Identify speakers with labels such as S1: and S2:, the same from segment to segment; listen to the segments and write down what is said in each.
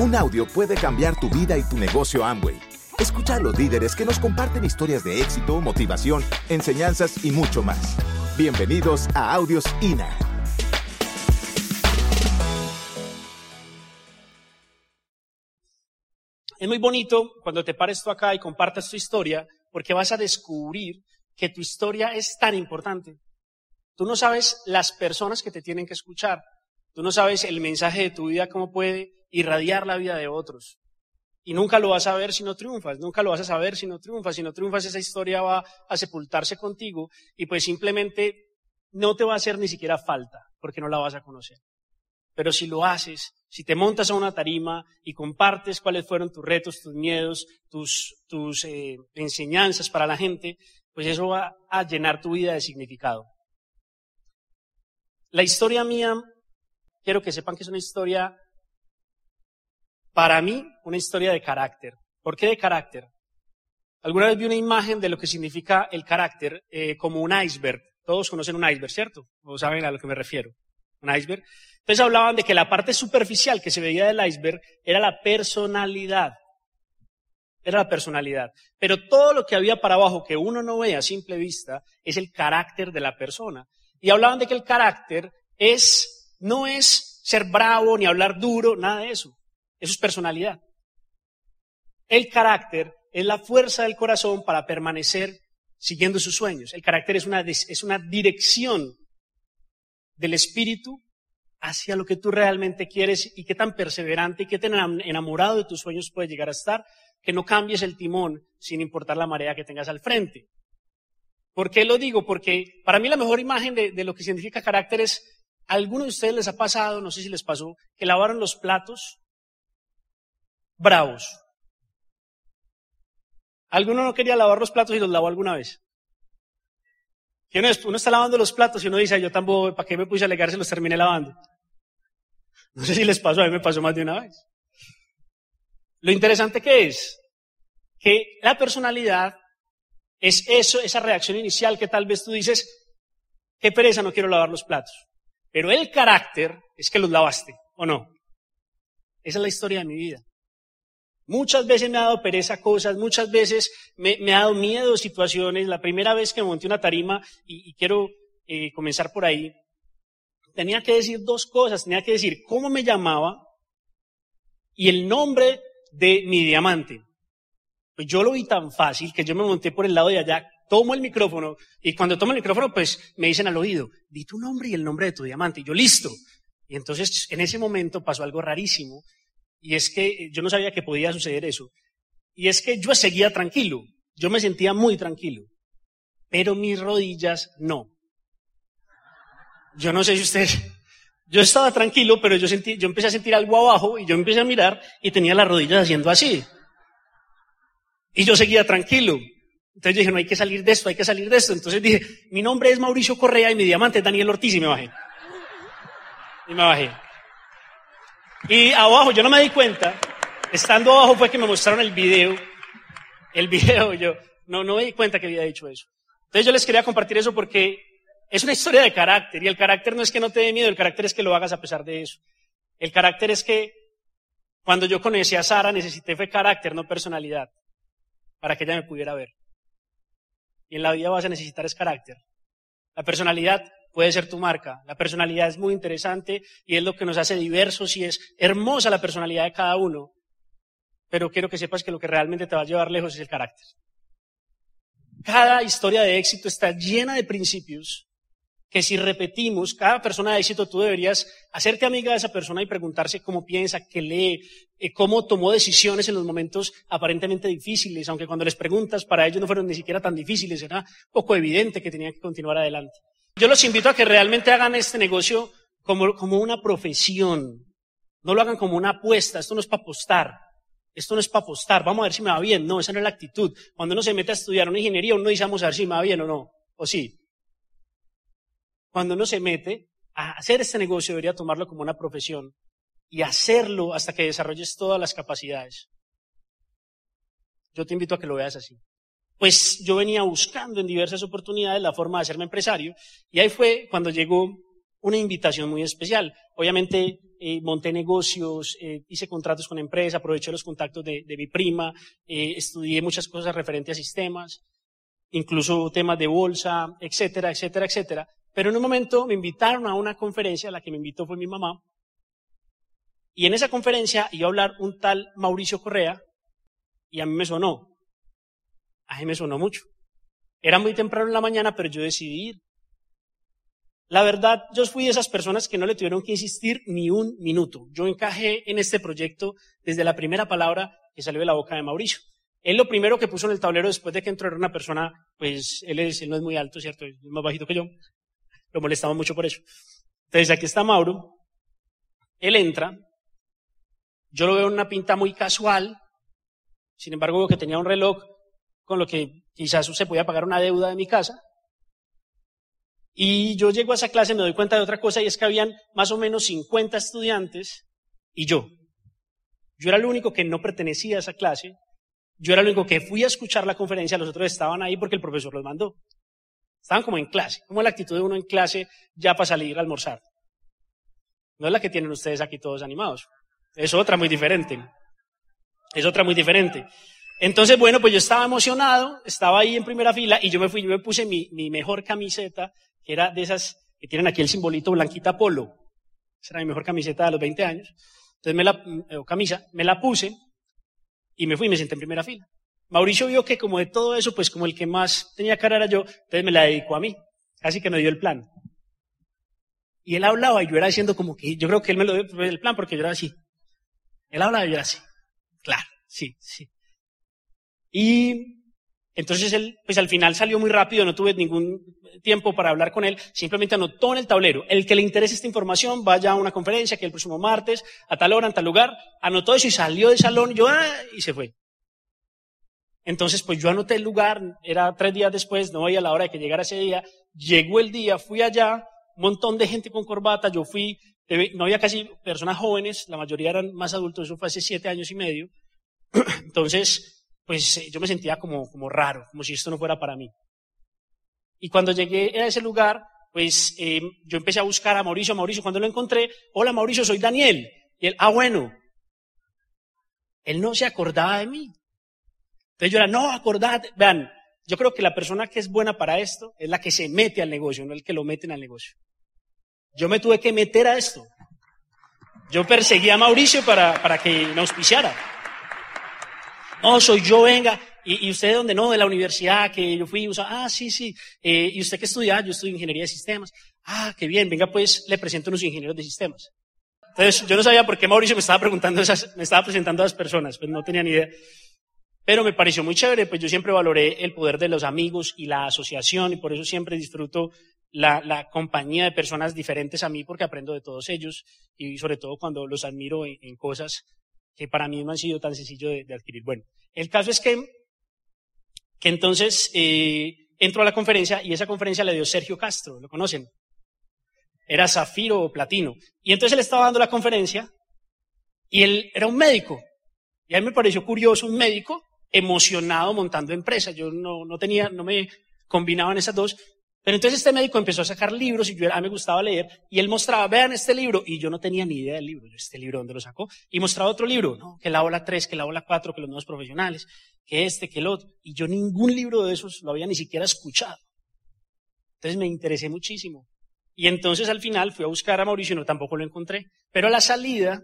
S1: Un audio puede cambiar tu vida y tu negocio Amway. Escucha a los líderes que nos comparten historias de éxito, motivación, enseñanzas y mucho más. Bienvenidos a Audios INA.
S2: Es muy bonito cuando te pares tú acá y compartas tu historia, porque vas a descubrir que tu historia es tan importante. Tú no sabes las personas que te tienen que escuchar. Tú no sabes el mensaje de tu vida, cómo puede irradiar la vida de otros. Y nunca lo vas a ver si no triunfas, nunca lo vas a saber si no triunfas. Si no triunfas, esa historia va a sepultarse contigo y pues simplemente no te va a hacer ni siquiera falta, porque no la vas a conocer. Pero si lo haces, si te montas a una tarima y compartes cuáles fueron tus retos, tus miedos, tus, tus eh, enseñanzas para la gente, pues eso va a llenar tu vida de significado. La historia mía, quiero que sepan que es una historia, para mí, una historia de carácter. ¿Por qué de carácter? Alguna vez vi una imagen de lo que significa el carácter eh, como un iceberg. Todos conocen un iceberg, ¿cierto? O saben a lo que me refiero. Un iceberg. Entonces hablaban de que la parte superficial que se veía del iceberg era la personalidad. Era la personalidad. Pero todo lo que había para abajo que uno no ve a simple vista es el carácter de la persona. Y hablaban de que el carácter es, no es ser bravo ni hablar duro, nada de eso. Eso es personalidad. El carácter es la fuerza del corazón para permanecer siguiendo sus sueños. El carácter es una, es una dirección del espíritu hacia lo que tú realmente quieres y qué tan perseverante y qué tan enamorado de tus sueños puedes llegar a estar, que no cambies el timón sin importar la marea que tengas al frente. ¿Por qué lo digo? Porque para mí la mejor imagen de, de lo que significa carácter es, a algunos de ustedes les ha pasado, no sé si les pasó, que lavaron los platos bravos. ¿Alguno no quería lavar los platos y los lavó alguna vez? uno, uno está lavando los platos y uno dice, yo tampoco, ¿para qué me puse a alegar los terminé lavando? No sé si les pasó, a mí me pasó más de una vez. Lo interesante que es que la personalidad es eso, esa reacción inicial que tal vez tú dices, qué pereza, no quiero lavar los platos. Pero el carácter es que los lavaste, ¿o no? Esa es la historia de mi vida. Muchas veces me ha dado pereza cosas, muchas veces me, ha dado miedo situaciones. La primera vez que me monté una tarima, y, quiero eh, comenzar por ahí, tenía que decir dos cosas. Tenía que decir cómo me llamaba y el nombre de mi diamante. Pues yo lo vi tan fácil que yo me monté por el lado de allá, tomo el micrófono y cuando tomo el micrófono pues me dicen al oído, di tu nombre y el nombre de tu diamante. Y yo listo. Y entonces en ese momento pasó algo rarísimo y es que yo no sabía que podía suceder eso. Y es que yo seguía tranquilo. Yo me sentía muy tranquilo. Pero mis rodillas no. Yo no sé si ustedes, yo estaba tranquilo, pero yo sentí, yo empecé a sentir algo abajo y yo empecé a mirar y tenía las rodillas haciendo así. Y yo seguía tranquilo. Entonces yo dije, no hay que salir de esto, hay que salir de esto. Entonces dije, mi nombre es Mauricio Correa y mi diamante es Daniel Ortiz y me bajé. Y me bajé. Y abajo, yo no me di cuenta, estando abajo fue que me mostraron el video. El video, yo no, no me di cuenta que había dicho eso. Entonces yo les quería compartir eso porque es una historia de carácter y el carácter no es que no te dé miedo, el carácter es que lo hagas a pesar de eso. El carácter es que cuando yo conocí a Sara necesité fue carácter, no personalidad para que ella me pudiera ver. Y en la vida vas a necesitar es carácter. La personalidad puede ser tu marca. La personalidad es muy interesante y es lo que nos hace diversos y es hermosa la personalidad de cada uno. Pero quiero que sepas que lo que realmente te va a llevar lejos es el carácter. Cada historia de éxito está llena de principios que si repetimos, cada persona de éxito tú deberías hacerte amiga de esa persona y preguntarse cómo piensa, qué lee, eh, cómo tomó decisiones en los momentos aparentemente difíciles, aunque cuando les preguntas para ellos no fueron ni siquiera tan difíciles, era poco evidente que tenían que continuar adelante. Yo los invito a que realmente hagan este negocio como, como una profesión, no lo hagan como una apuesta, esto no es para apostar. Esto no es para apostar, vamos a ver si me va bien. No, esa no es la actitud. Cuando uno se mete a estudiar una ingeniería, uno dice vamos a ver si me va bien o no. O sí cuando uno se mete a hacer este negocio, debería tomarlo como una profesión y hacerlo hasta que desarrolles todas las capacidades. Yo te invito a que lo veas así. Pues yo venía buscando en diversas oportunidades la forma de hacerme empresario y ahí fue cuando llegó una invitación muy especial. Obviamente eh, monté negocios, eh, hice contratos con empresas, aproveché los contactos de, mi prima, eh, estudié muchas cosas referentes a sistemas, incluso temas de bolsa, etcétera, etcétera, etcétera. Pero en un momento me invitaron a una conferencia, la que me invitó fue mi mamá, y en esa conferencia iba a hablar un tal Mauricio Correa, y a mí me sonó. A mí me sonó mucho. Era muy temprano en la mañana, pero yo decidí ir. La verdad, yo fui de esas personas que no le tuvieron que insistir ni un minuto. Yo encajé en este proyecto desde la primera palabra que salió de la boca de Mauricio. Él lo primero que puso en el tablero después de que entró era una persona, pues él, es, él no es muy alto, ¿cierto? Es más bajito que yo. Molestamos mucho por eso. Entonces aquí está Mauro. Él entra. Yo lo veo en una pinta muy casual. Sin embargo, veo que tenía un reloj con lo que quizás se podía pagar una deuda de mi casa. Y yo llego a esa clase me doy cuenta de otra cosa y es que habían más o menos 50 estudiantes y yo. Yo era el único que no pertenecía a esa clase. Yo era el único que fui a escuchar la conferencia, los otros estaban ahí porque el profesor los mandó. Estaban como en clase, como la actitud de uno en clase ya para salir a almorzar. No es la que tienen ustedes aquí todos animados. Es otra muy diferente. Es otra muy diferente. Entonces, bueno, pues yo estaba emocionado, estaba ahí en primera fila y yo me fui, yo me puse mi, mejor camiseta que era de esas que tienen aquí el simbolito blanquita polo. Esa era mi mejor camiseta de los 20 años. Entonces me la, o camisa, me la puse y me fui y me senté en primera fila. Mauricio vio que como de todo eso, pues como el que más tenía cara era yo, entonces me la dedicó a mí. Así que me dio el plan. Y él hablaba y yo era diciendo como que, yo creo que él me lo dio el plan porque yo era así. Él hablaba y yo era así. Claro, sí, sí. Y entonces él, pues al final salió muy rápido, no tuve ningún tiempo para hablar con él, simplemente anotó en el tablero, el que le interese esta información, vaya a una conferencia que el próximo martes, a tal hora, en tal lugar, anotó eso y salió del salón, yo, ah, y se fue. Entonces, pues yo anoté el lugar, era tres días después, no veía la hora de que llegara ese día, llegó el día, fui allá, un montón de gente con corbata, yo fui, no había casi personas jóvenes, la mayoría eran más adultos, eso fue hace siete años y medio. Entonces, pues eh, yo me sentía como, como raro, como si esto no fuera para mí. Y cuando llegué a ese lugar, pues eh, yo empecé a buscar a Mauricio, Mauricio, cuando lo encontré, hola Mauricio, soy Daniel. Y él, ah, bueno. Él no se acordaba de mí. Entonces yo era, no, acordate. Vean, yo creo que la persona que es buena para esto es la que se mete al negocio, no el que lo meten al negocio. Yo me tuve que meter a esto. Yo perseguí a Mauricio para, para que me auspiciara. No, soy yo, venga. ¿Y, usted de dónde? No, de la universidad que yo fui. ah, sí, sí. Eh, ¿Y usted qué estudia? Yo estudio ingeniería de sistemas. Ah, qué bien. Venga, pues le presento a unos ingenieros de sistemas. Entonces, yo no sabía por qué Mauricio me estaba preguntando esas, me estaba presentando a las personas, pues no tenía ni idea. Pero me pareció muy chévere, pues yo siempre valoré el poder de los amigos y la asociación y por eso siempre disfruto la, la compañía de personas diferentes a mí porque aprendo de todos ellos y sobre todo cuando los admiro en cosas que para mí no han sido tan sencillo de, adquirir. Bueno, el caso es que, que entonces eh, entro a la conferencia y esa conferencia le dio Sergio Castro, ¿lo conocen? Era zafiro o platino. Y entonces él estaba dando la conferencia y él era un médico. Y a mí me pareció curioso un médico emocionado montando empresa. Yo no, no tenía, no me combinaban esas dos. Pero entonces este médico empezó a sacar libros y yo a me gustaba leer y él mostraba, vean este libro y yo no tenía ni idea del libro, este libro dónde lo sacó y mostraba otro libro, ¿no? que la ola 3, que la ola 4, que los nuevos profesionales, que este, que el otro y yo ningún libro de esos lo había ni siquiera escuchado. Entonces me interesé muchísimo. Y entonces al final fui a buscar a Mauricio y no tampoco lo encontré. Pero a la salida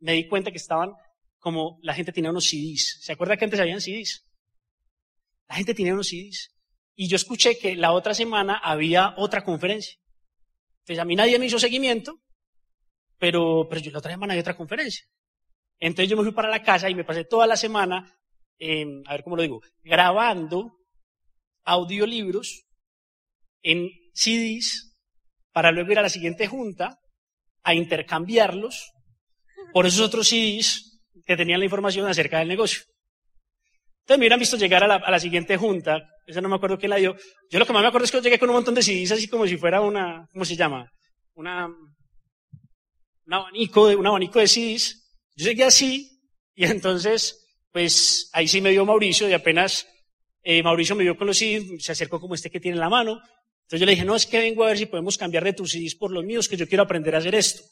S2: me di cuenta que estaban como la gente tenía unos CDs. ¿Se acuerda que antes habían CDs? La gente tenía unos CDs. Y yo escuché que la otra semana había otra conferencia. Entonces a mí nadie me hizo seguimiento, pero, pero la otra semana había otra conferencia. Entonces yo me fui para la casa y me pasé toda la semana, a ver cómo lo digo, grabando audiolibros en CDs para luego ir a la siguiente junta a intercambiarlos por esos otros CDs que tenían la información acerca del negocio. Entonces me hubieran visto llegar a la, a la, siguiente junta, esa no me acuerdo quién la dio. Yo lo que más me acuerdo es que yo llegué con un montón de CDs así como si fuera una, ¿cómo se llama? Una, un abanico de, un abanico de CDs. Yo llegué así y entonces, pues ahí sí me dio Mauricio y apenas eh, Mauricio me vio con los CDs, se acercó como este que tiene en la mano. Entonces yo le dije, no, es que vengo a ver si podemos cambiar de tus CDs por los míos, que yo quiero aprender a hacer esto.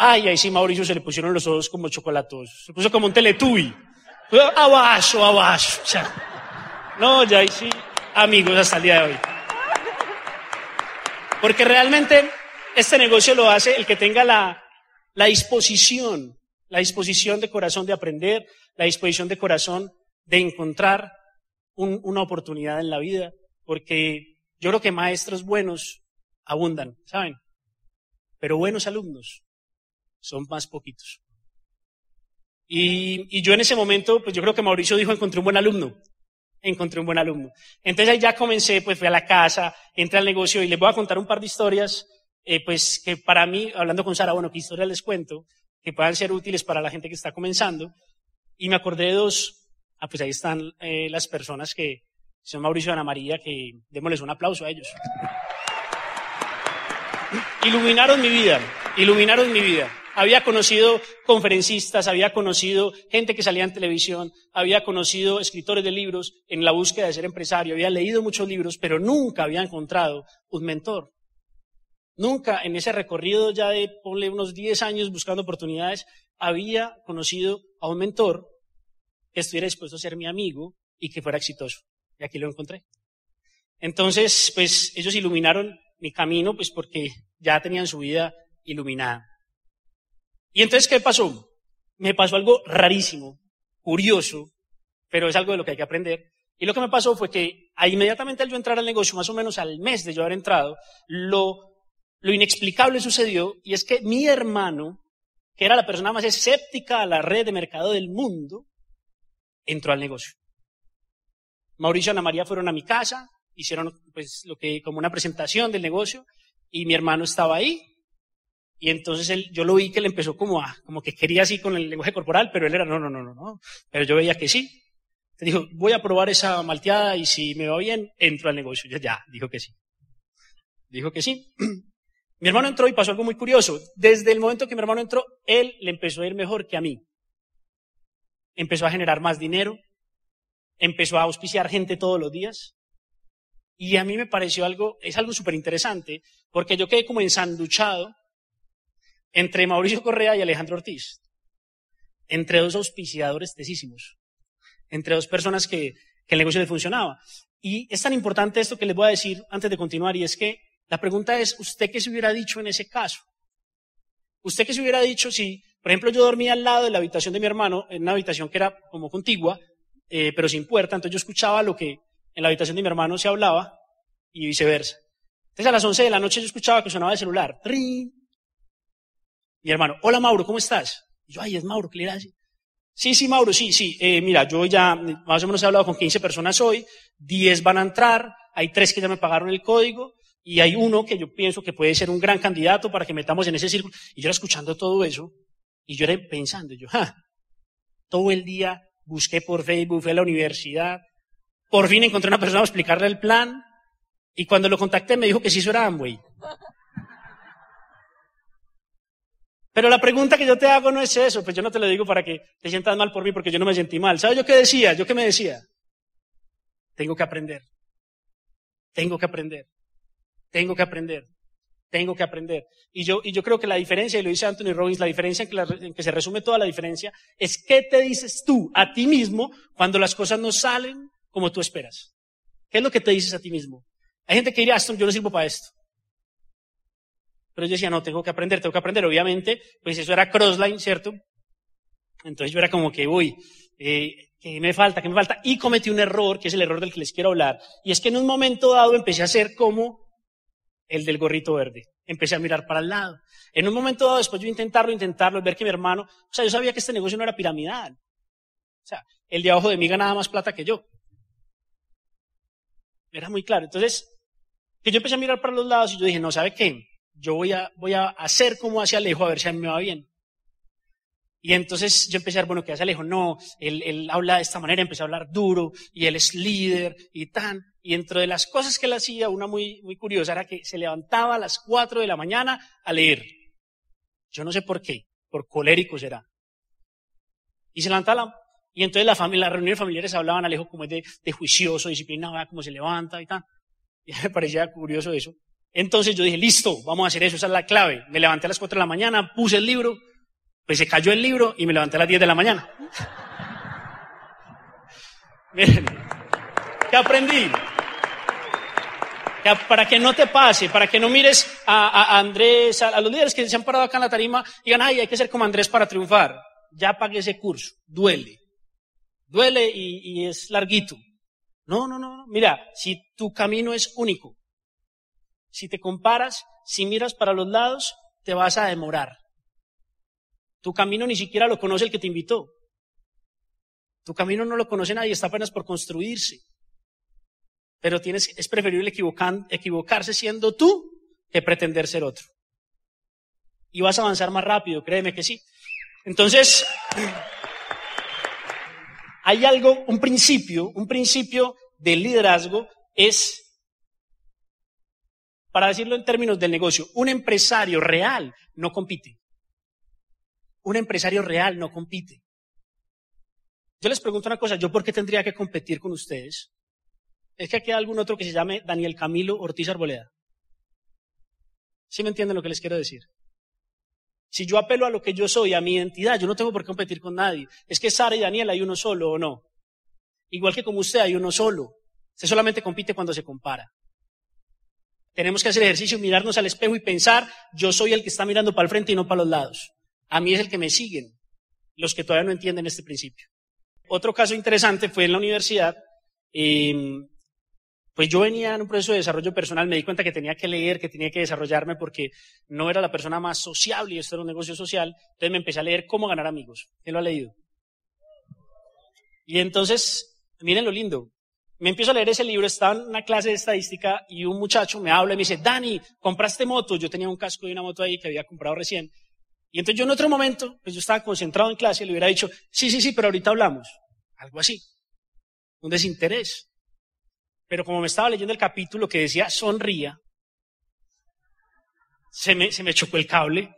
S2: Ay, ahí sí Mauricio se le pusieron los ojos como chocolatos. Se puso como un teletubi. Abajo, abajo. No, ya ahí sí, amigos, hasta el día de hoy. Porque realmente este negocio lo hace el que tenga la, la disposición, la disposición de corazón de aprender, la disposición de corazón de encontrar un, una oportunidad en la vida. Porque yo creo que maestros buenos abundan, ¿saben? Pero buenos alumnos son más poquitos. Y, yo en ese momento, pues yo creo que Mauricio dijo, encontré un buen alumno. Encontré un buen alumno. Entonces ahí ya comencé, pues fui a la casa, entré al negocio y les voy a contar un par de historias, eh, pues que para mí, hablando con Sara, bueno, qué historias les cuento, que puedan ser útiles para la gente que está comenzando. Y me acordé de dos, ah, pues ahí están eh, las personas que, son Mauricio y Ana María, que démosles un aplauso a ellos. Iluminaron mi vida, iluminaron mi vida. Había conocido conferencistas, había conocido gente que salía en televisión, había conocido escritores de libros en la búsqueda de ser empresario, había leído muchos libros, pero nunca había encontrado un mentor. Nunca en ese recorrido ya de, unos 10 años buscando oportunidades, había conocido a un mentor que estuviera dispuesto a ser mi amigo y que fuera exitoso. Y aquí lo encontré. Entonces, pues ellos iluminaron mi camino, pues porque ya tenían su vida iluminada. Y entonces, ¿qué pasó? Me pasó algo rarísimo, curioso, pero es algo de lo que hay que aprender. Y lo que me pasó fue que inmediatamente al yo entrar al negocio, más o menos al mes de yo haber entrado, lo, inexplicable sucedió y es que mi hermano, que era la persona más escéptica a la red de mercado del mundo, entró al negocio. Mauricio y Ana María fueron a mi casa, hicieron pues lo que como una presentación del negocio y mi hermano estaba ahí y entonces él, yo lo vi que él empezó como a, como que quería así con el lenguaje corporal, pero él era no, no, no, no, no. Pero yo veía que sí. Te dijo, voy a probar esa malteada y si me va bien, entro al negocio. Ya, ya, dijo que sí. Dijo que sí. Mi hermano entró y pasó algo muy curioso. Desde el momento que mi hermano entró, él le empezó a ir mejor que a mí. Empezó a generar más dinero, empezó a auspiciar gente todos los días. Y a mí me pareció algo, es algo súper interesante, porque yo quedé como ensanduchado entre Mauricio Correa y Alejandro Ortiz, entre dos auspiciadores tesísimos, entre dos personas que, que el negocio le funcionaba. Y es tan importante esto que les voy a decir antes de continuar, y es que la pregunta es, ¿usted qué se hubiera dicho en ese caso? ¿Usted qué se hubiera dicho si, por ejemplo, yo dormía al lado de la habitación de mi hermano, en una habitación que era como contigua, eh, pero sin puerta, entonces yo escuchaba lo que en la habitación de mi hermano se hablaba y viceversa. Entonces a las 11 de la noche yo escuchaba que sonaba el celular. Mi hermano, hola Mauro, ¿cómo estás? Y yo, ay, es Mauro, ¿qué le hace? Sí, sí, Mauro, sí, sí. Eh, mira, yo ya más o menos he hablado con 15 personas hoy, 10 van a entrar, hay 3 que ya me pagaron el código y hay uno que yo pienso que puede ser un gran candidato para que metamos en ese círculo. Y yo era escuchando todo eso y yo era pensando, yo, ja, todo el día busqué por Facebook, fui a la universidad, por fin encontré una persona a explicarle el plan, y cuando lo contacté me dijo que sí, eso era Amway. Pero la pregunta que yo te hago no es eso, pues yo no te lo digo para que te sientas mal por mí, porque yo no me sentí mal. ¿Sabes yo qué decía? ¿Yo qué me decía? Tengo que aprender. Tengo que aprender. Tengo que aprender. Tengo que aprender. Y yo, y yo creo que la diferencia, y lo dice Anthony Robbins, la diferencia en que, se resume toda la diferencia, es qué te dices tú a ti mismo cuando las cosas no salen como tú esperas. ¿Qué es lo que te dices a ti mismo? Hay gente que diría, Aston, yo no sirvo para esto. Pero yo decía, no, tengo que aprender, tengo que aprender. Obviamente, pues eso era crossline, ¿cierto? Entonces yo era como que, uy, eh, ¿qué me falta? ¿Qué me falta? Y cometí un error, que es el error del que les quiero hablar. Y es que en un momento dado empecé a hacer como el del gorrito verde. Empecé a mirar para el lado. En un momento dado, después yo intentarlo, intentarlo, ver que mi hermano, o sea, yo sabía que este negocio no era piramidal. O sea, el de abajo de mí ganaba más plata que yo. Era muy claro. Entonces, que yo empecé a mirar para los lados y yo dije, no, ¿sabe qué? Yo voy a, voy a hacer como hacia Alejo a ver si a mí me va bien. Y entonces yo empecé a ver, bueno, ¿qué hace Alejo? No, él, él habla de esta manera, empecé a hablar duro y él es líder y tan. Y dentro de las cosas que él hacía, una muy, muy curiosa era que se levantaba a las cuatro de la mañana a leer. Yo no sé por qué, por colérico será. Y se levantaba y entonces la familia, las reuniones familiares hablaban Alejo como es de, de juicioso, disciplinado, cómo se levanta y tal. Y me parecía curioso eso. Entonces yo dije, listo, vamos a hacer eso, esa es la clave. Me levanté a las 4 de la mañana, puse el libro, pues se cayó el libro y me levanté a las 10 de la mañana. Miren, ¿qué aprendí? para que no te pase, para que no mires a, Andrés, a, los líderes que se han parado acá en la tarima y digan, ay, hay que ser como Andrés para triunfar. Ya pagué ese curso, duele. Duele y, y es larguito. No, no, no, mira, si tu camino es único, si te comparas, si miras para los lados, te vas a demorar. Tu camino ni siquiera lo conoce el que te invitó. Tu camino no lo conoce nadie, está apenas por construirse. Pero tienes, es preferible equivocarse siendo tú que pretender ser otro. Y vas a avanzar más rápido, créeme que sí. Entonces, hay algo, un principio, un principio del liderazgo es, para decirlo en términos del negocio, un empresario real no compite. Un empresario real no compite. Yo les pregunto una cosa, ¿yo por qué tendría que competir con ustedes? Es que aquí hay algún otro que se llame Daniel Camilo Ortiz Arboleda. ¿Sí me entienden lo que les quiero decir? Si yo apelo a lo que yo soy, a mi identidad, yo no tengo por qué competir con nadie. Es que Sara y Daniel hay uno solo o no. Igual que como usted hay uno solo. Usted solamente compite cuando se compara. Tenemos que hacer ejercicio, mirarnos al espejo y pensar, yo soy el que está mirando para el frente y no para los lados. A mí es el que me siguen, los que todavía no entienden este principio. Otro caso interesante fue en la universidad. Em, pues yo venía en un proceso de desarrollo personal, me di cuenta que tenía que leer, que tenía que desarrollarme porque no era la persona más sociable y esto era un negocio social. Entonces me empecé a leer cómo ganar amigos. ¿Quién lo ha leído? Y entonces, miren lo lindo. Me empiezo a leer ese libro, estaba en una clase de estadística y un muchacho me habla y me dice, Dani, ¿compraste moto? Yo tenía un casco de una moto ahí que había comprado recién. Y entonces yo en otro momento, pues yo estaba concentrado en clase y le hubiera dicho, sí, sí, sí, pero ahorita hablamos. Algo así. Un desinterés. Pero como me estaba leyendo el capítulo que decía sonría, se me, se me chocó el cable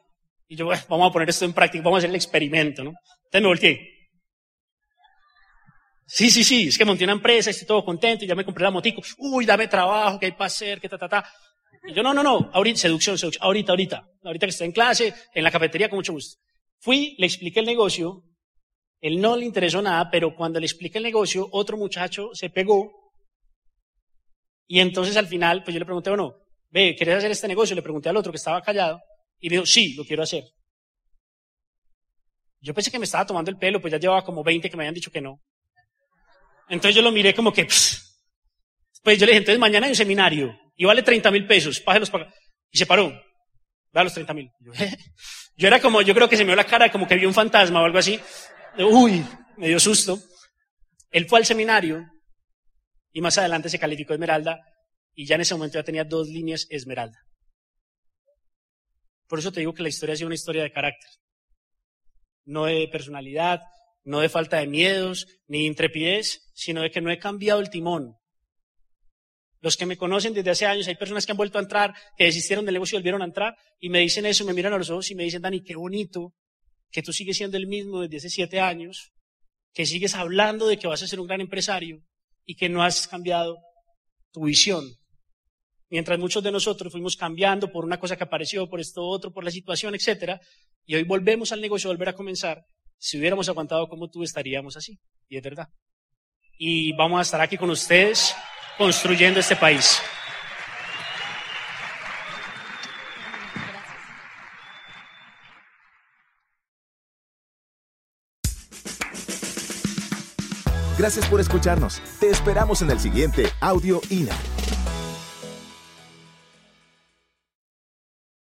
S2: y yo, bueno, vamos a poner esto en práctica, vamos a hacer el experimento, ¿no? Entonces me volteé. Sí, sí, sí, es que monté una empresa, estoy todo contento y ya me compré la motico. Uy, dame trabajo, ¿qué hay para hacer? ¿Qué ta, ta, ta? Y yo, no, no, no, ahorita, seducción, seducción, ahorita, ahorita, ahorita que estoy en clase, en la cafetería, con mucho gusto. Fui, le expliqué el negocio, él no le interesó nada, pero cuando le expliqué el negocio, otro muchacho se pegó y entonces al final, pues yo le pregunté, bueno, ve, ¿quieres hacer este negocio? Le pregunté al otro que estaba callado y me dijo, sí, lo quiero hacer. Yo pensé que me estaba tomando el pelo, pues ya llevaba como 20 que me habían dicho que no. Entonces yo lo miré como que, pues yo le dije, entonces mañana hay un seminario y vale 30 mil pesos, páselos para Y se paró, a los 30 mil. Yo, yo era como, yo creo que se me dio la cara como que vi un fantasma o algo así. Uy, me dio susto. Él fue al seminario y más adelante se calificó Esmeralda y ya en ese momento ya tenía dos líneas Esmeralda. Por eso te digo que la historia ha sido una historia de carácter, no de personalidad, no de falta de miedos, ni de intrepidez, sino de que no he cambiado el timón. Los que me conocen desde hace años, hay personas que han vuelto a entrar, que desistieron del negocio y volvieron a entrar, y me dicen eso, me miran a los ojos y me dicen, Dani, qué bonito que tú sigues siendo el mismo desde hace siete años, que sigues hablando de que vas a ser un gran empresario, y que no has cambiado tu visión. Mientras muchos de nosotros fuimos cambiando por una cosa que apareció, por esto otro, por la situación, etcétera, y hoy volvemos al negocio, volver a comenzar, si hubiéramos aguantado como tú estaríamos así, y es verdad. Y vamos a estar aquí con ustedes construyendo este país.
S1: Gracias por escucharnos. Te esperamos en el siguiente Audio INA.